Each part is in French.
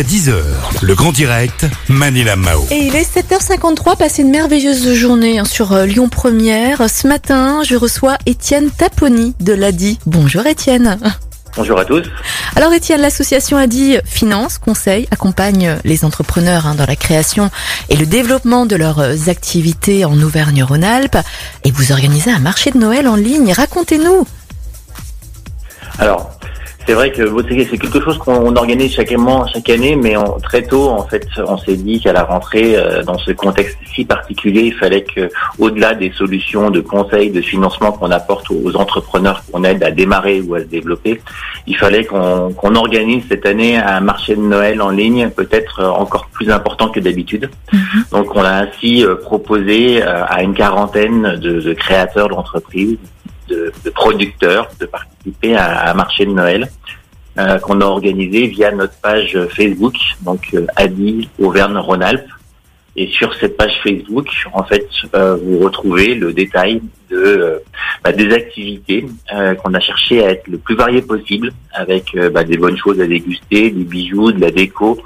jusqu'à 10h. Le grand direct, Manila Mao. Et il est 7h53, passé une merveilleuse journée hein, sur euh, Lyon Première. Ce matin, je reçois Étienne Taponi de l'ADI. Bonjour Étienne. Bonjour à tous. Alors Étienne, l'association ADI Finance Conseil accompagne les entrepreneurs hein, dans la création et le développement de leurs euh, activités en Auvergne-Rhône-Alpes. Et vous organisez un marché de Noël en ligne. Racontez-nous. Alors, c'est vrai que c'est quelque chose qu'on organise chaque, chaque année, mais très tôt, en fait, on s'est dit qu'à la rentrée, euh, dans ce contexte si particulier, il fallait que, au-delà des solutions de conseil, de financement qu'on apporte aux entrepreneurs qu'on aide à démarrer ou à se développer, il fallait qu'on organise cette année un marché de Noël en ligne, peut-être encore plus important que d'habitude. Mm-hmm. Donc, on a ainsi euh, proposé euh, à une quarantaine de, de créateurs d'entreprises de, producteurs de à un marché de Noël euh, qu'on a organisé via notre page Facebook, donc euh, Adi Auvergne-Rhône-Alpes. Et sur cette page Facebook, en fait, euh, vous retrouvez le détail de bah, des activités qu'on a cherché à être le plus varié possible, avec bah, des bonnes choses à déguster, des bijoux, de la déco,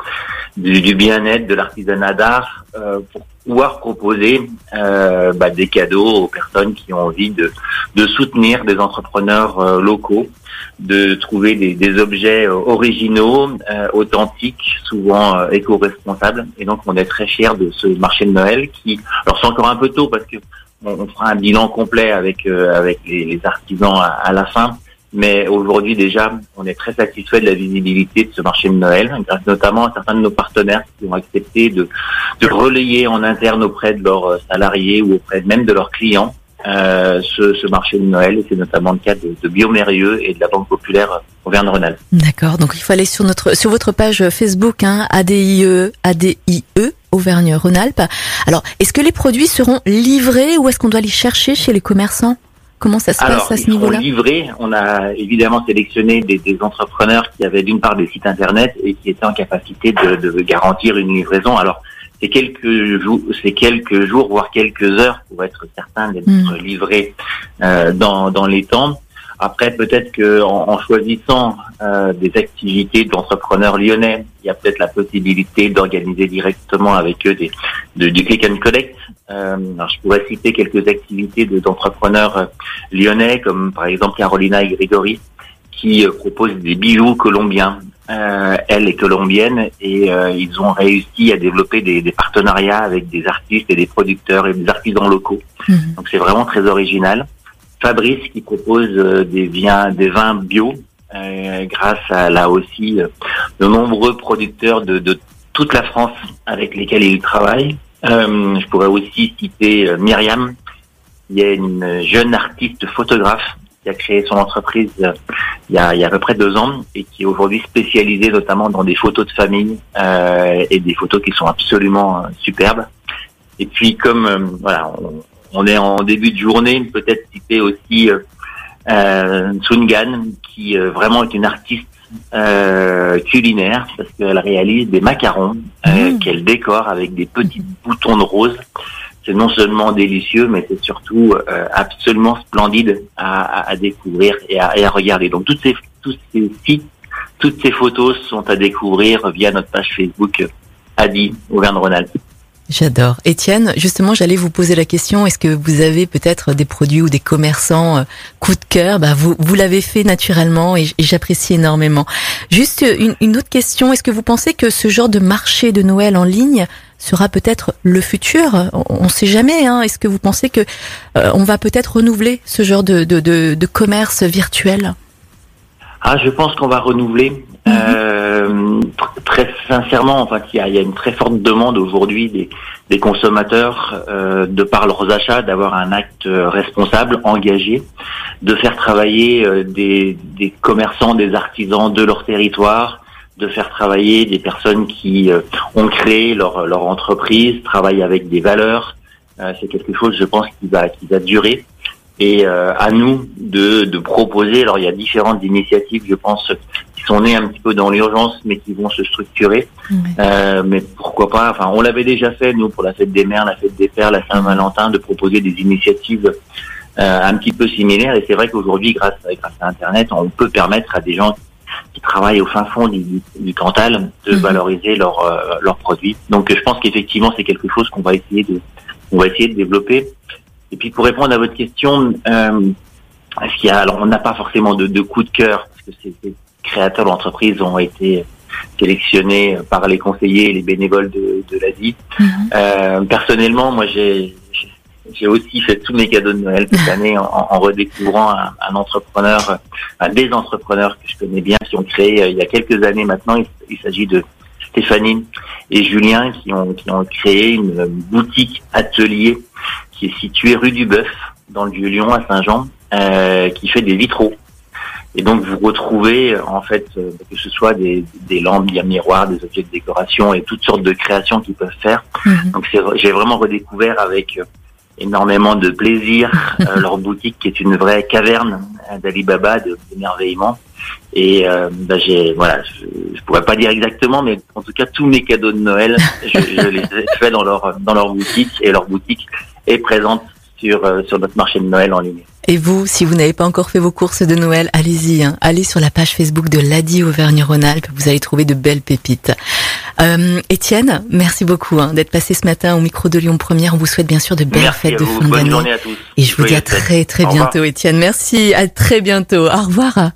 du, du bien-être, de l'artisanat d'art, pour pouvoir proposer bah, des cadeaux aux personnes qui ont envie de, de soutenir des entrepreneurs locaux de trouver des, des objets euh, originaux, euh, authentiques, souvent euh, éco-responsables. Et donc, on est très fiers de ce marché de Noël qui, alors c'est encore un peu tôt parce que on, fera un bilan complet avec avec les, les artisans à, la fin. Mais aujourd'hui déjà, on est très satisfait de la visibilité de ce marché de Noël, grâce notamment à certains de nos partenaires qui ont accepté de, de relayer en interne auprès de leurs salariés ou auprès même de leurs clients euh, ce, ce, marché de Noël. C'est notamment le cas de, de Biomérieux et de la Banque Populaire Auvergne-Rhône-Alpes. D'accord. Donc il faut aller sur notre sur votre page Facebook hein, ADIE ADIE Auvergne-Rhône-Alpes. Alors, est-ce que les produits seront livrés ou est-ce qu'on doit les chercher chez les commerçants? Comment ça se passe à ce niveau-là livrés. On a évidemment sélectionné des, des, entrepreneurs qui avaient d'une part des sites internet et qui étaient en capacité de, de garantir une livraison. Alors, c'est quelques jours, c'est quelques jours, voire quelques heures pour être certain d'être hmm. livré euh, dans, dans les temps. Après, peut-être que en, choisissant euh, des activités d'entrepreneurs lyonnais, il y a peut-être la possibilité d'organiser directement avec eux des, de, du click and collect. Euh, alors je pourrais citer quelques activités d'entrepreneurs lyonnais, comme par exemple Carolina et Grégory, qui proposent des bijoux colombiens euh, elle est colombienne et euh, ils ont réussi à développer des, des, partenariats avec des artistes et des producteurs et des artisans locaux. Mhm. Donc c'est vraiment très original. Fabrice qui propose euh, des vins, des vins bio euh, grâce à là aussi de nombreux producteurs de, de, toute la France avec lesquels il travaille. je pourrais aussi citer Myriam, qui est une jeune artiste photographe qui a créé son entreprise euh, il y a, il y a à peu près deux ans et qui est aujourd'hui spécialisée notamment dans des photos de famille euh, et des photos qui sont absolument euh, superbes. Et puis comme euh, voilà, on, est en début de journée, peut-être citer aussi euh, Tsungan qui vraiment est une artiste culinaire parce qu'elle réalise des macarons mmh. qu'elle décore avec des petits boutons de rose c'est non seulement délicieux, mais c'est surtout euh, absolument splendide à, à, découvrir et à, et à, regarder. Donc toutes ces, tous ces sites, toutes ces photos sont à découvrir via notre page Facebook Adi Auvergne-Rhône-Alpes. J'adore. Étienne, justement, j'allais vous poser la question, est-ce que vous avez peut-être des produits ou des commerçants euh, coup de cœur? Bah, Vous, vous l'avez fait naturellement et j'apprécie énormément. Juste une, une autre question, est-ce que vous pensez que ce genre de marché de Noël en ligne sera peut-être le futur? On ne sait jamais. Hein. Est-ce que vous pensez que euh, on va peut-être renouveler ce genre de, de, de, de commerce virtuel? Ah, je pense qu'on va renouveler. Mhm. Euh, sincèrement, en fait, il y a, y a, une très forte demande aujourd'hui des, des, consommateurs, euh, de par leurs achats, d'avoir un acte responsable, engagé, de faire travailler euh, des, des, commerçants, des artisans de leur territoire, de faire travailler des personnes qui euh, ont créé leur, leur entreprise, travaillent avec des valeurs. Euh, c'est quelque chose, je pense, qui va, qui va durer et euh, à nous de, de, proposer. Alors il y a différentes initiatives, je pense, sont nées un petit peu dans l'urgence, mais qui vont se structurer. Euh, mais pourquoi pas Enfin, on l'avait déjà fait nous pour la fête des mères, la fête des pères, la Saint-Valentin, de proposer des initiatives euh, un petit peu similaires. Et c'est vrai qu'aujourd'hui, grâce, grâce à Internet, on peut permettre à des gens qui travaillent au fin fond du, du Cantal de Mhm. valoriser leurs euh, leurs produits. Donc je pense qu'effectivement c'est quelque chose qu'on va essayer de on va essayer de développer. Et puis pour répondre à votre question, euh, est-ce qu'il y a alors on n'a pas forcément de, de coup de cœur parce que ces, ces créateurs d'entreprises ont été sélectionnés par les conseillers et les bénévoles de, de l'Asie. Mhm. Euh, personnellement, moi, j'ai j'ai aussi fait tous mes cadeaux de Noël cette année en, en redécouvrant un, un entrepreneur, un des entrepreneurs que je connais bien, qui ont créé euh, il y a quelques années maintenant. Il, il s'agit de Stéphanie et Julien qui ont qui ont créé une boutique atelier qui est située rue du Bœuf dans le Vieux-Lyon à Saint-Jean, euh, qui fait des vitraux. Et donc vous retrouvez euh, en fait euh, que ce soit des, des lampes, des miroirs, des objets de décoration et toutes sortes de créations qu'ils peuvent faire. Mhm. Donc j'ai vraiment redécouvert avec euh, énormément de plaisir euh, leur boutique qui est une vraie caverne euh, d'Alibaba de d'émerveillement. Et euh, bah, j'ai voilà, je, je pourrais pas dire exactement, mais en tout cas tous mes cadeaux de Noël, je, je les ai faits dans leur dans leur boutique et leur boutique est présente sur euh, sur notre marché de Noël en ligne. Et vous, si vous n'avez pas encore fait vos courses de Noël, allez-y. Hein. Allez sur la page Facebook de l'Adi Auvergne-Rhône-Alpes. Vous allez trouver de belles pépites. Euh, Étienne, merci beaucoup hein, d'être passé ce matin au micro de Lyon Première. On vous souhaite bien sûr de belles Merci fêtes de fin d'année. Et je vous dis à très très bientôt, Étienne. Merci, à très bientôt. Au revoir.